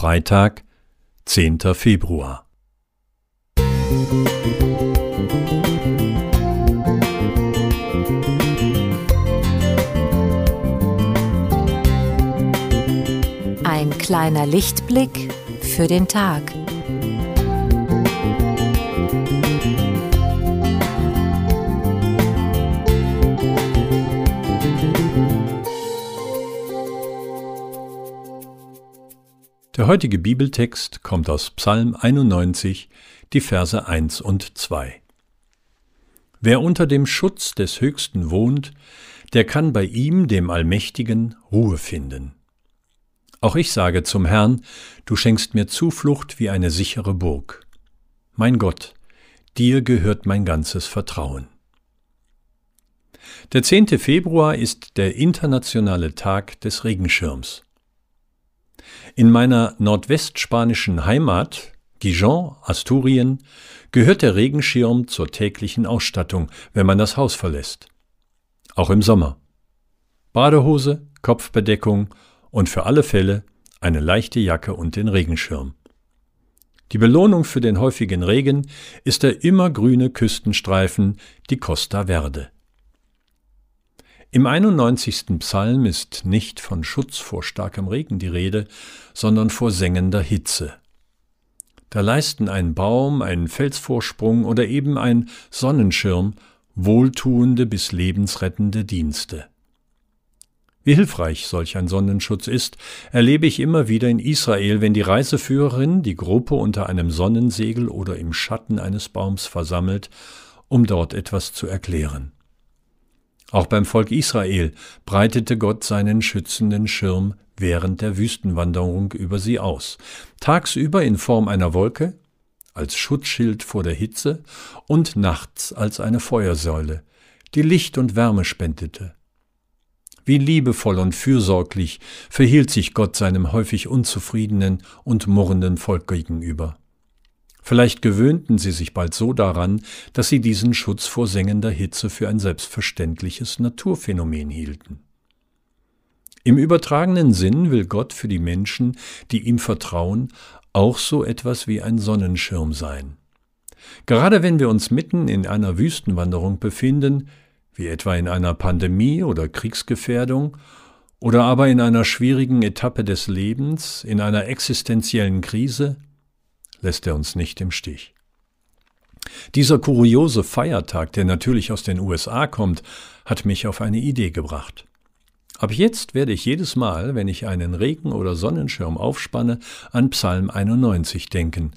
Freitag, 10. Februar. Ein kleiner Lichtblick für den Tag. Der heutige Bibeltext kommt aus Psalm 91, die Verse 1 und 2. Wer unter dem Schutz des Höchsten wohnt, der kann bei ihm, dem Allmächtigen, Ruhe finden. Auch ich sage zum Herrn, du schenkst mir Zuflucht wie eine sichere Burg. Mein Gott, dir gehört mein ganzes Vertrauen. Der 10. Februar ist der internationale Tag des Regenschirms. In meiner nordwestspanischen Heimat, Gijon, Asturien, gehört der Regenschirm zur täglichen Ausstattung, wenn man das Haus verlässt. Auch im Sommer. Badehose, Kopfbedeckung und für alle Fälle eine leichte Jacke und den Regenschirm. Die Belohnung für den häufigen Regen ist der immergrüne Küstenstreifen, die Costa Verde. Im 91. Psalm ist nicht von Schutz vor starkem Regen die Rede, sondern vor sengender Hitze. Da leisten ein Baum, ein Felsvorsprung oder eben ein Sonnenschirm wohltuende bis lebensrettende Dienste. Wie hilfreich solch ein Sonnenschutz ist, erlebe ich immer wieder in Israel, wenn die Reiseführerin die Gruppe unter einem Sonnensegel oder im Schatten eines Baums versammelt, um dort etwas zu erklären. Auch beim Volk Israel breitete Gott seinen schützenden Schirm während der Wüstenwanderung über sie aus, tagsüber in Form einer Wolke, als Schutzschild vor der Hitze und nachts als eine Feuersäule, die Licht und Wärme spendete. Wie liebevoll und fürsorglich verhielt sich Gott seinem häufig unzufriedenen und murrenden Volk gegenüber. Vielleicht gewöhnten sie sich bald so daran, dass sie diesen Schutz vor sengender Hitze für ein selbstverständliches Naturphänomen hielten. Im übertragenen Sinn will Gott für die Menschen, die ihm vertrauen, auch so etwas wie ein Sonnenschirm sein. Gerade wenn wir uns mitten in einer Wüstenwanderung befinden, wie etwa in einer Pandemie oder Kriegsgefährdung, oder aber in einer schwierigen Etappe des Lebens, in einer existenziellen Krise, lässt er uns nicht im Stich. Dieser kuriose Feiertag, der natürlich aus den USA kommt, hat mich auf eine Idee gebracht. Ab jetzt werde ich jedes Mal, wenn ich einen Regen- oder Sonnenschirm aufspanne, an Psalm 91 denken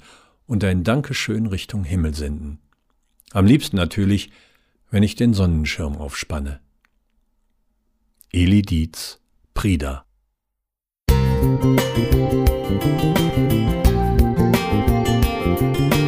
und ein Dankeschön Richtung Himmel senden. Am liebsten natürlich, wenn ich den Sonnenschirm aufspanne. Eli Dietz, Prida. Musik thank you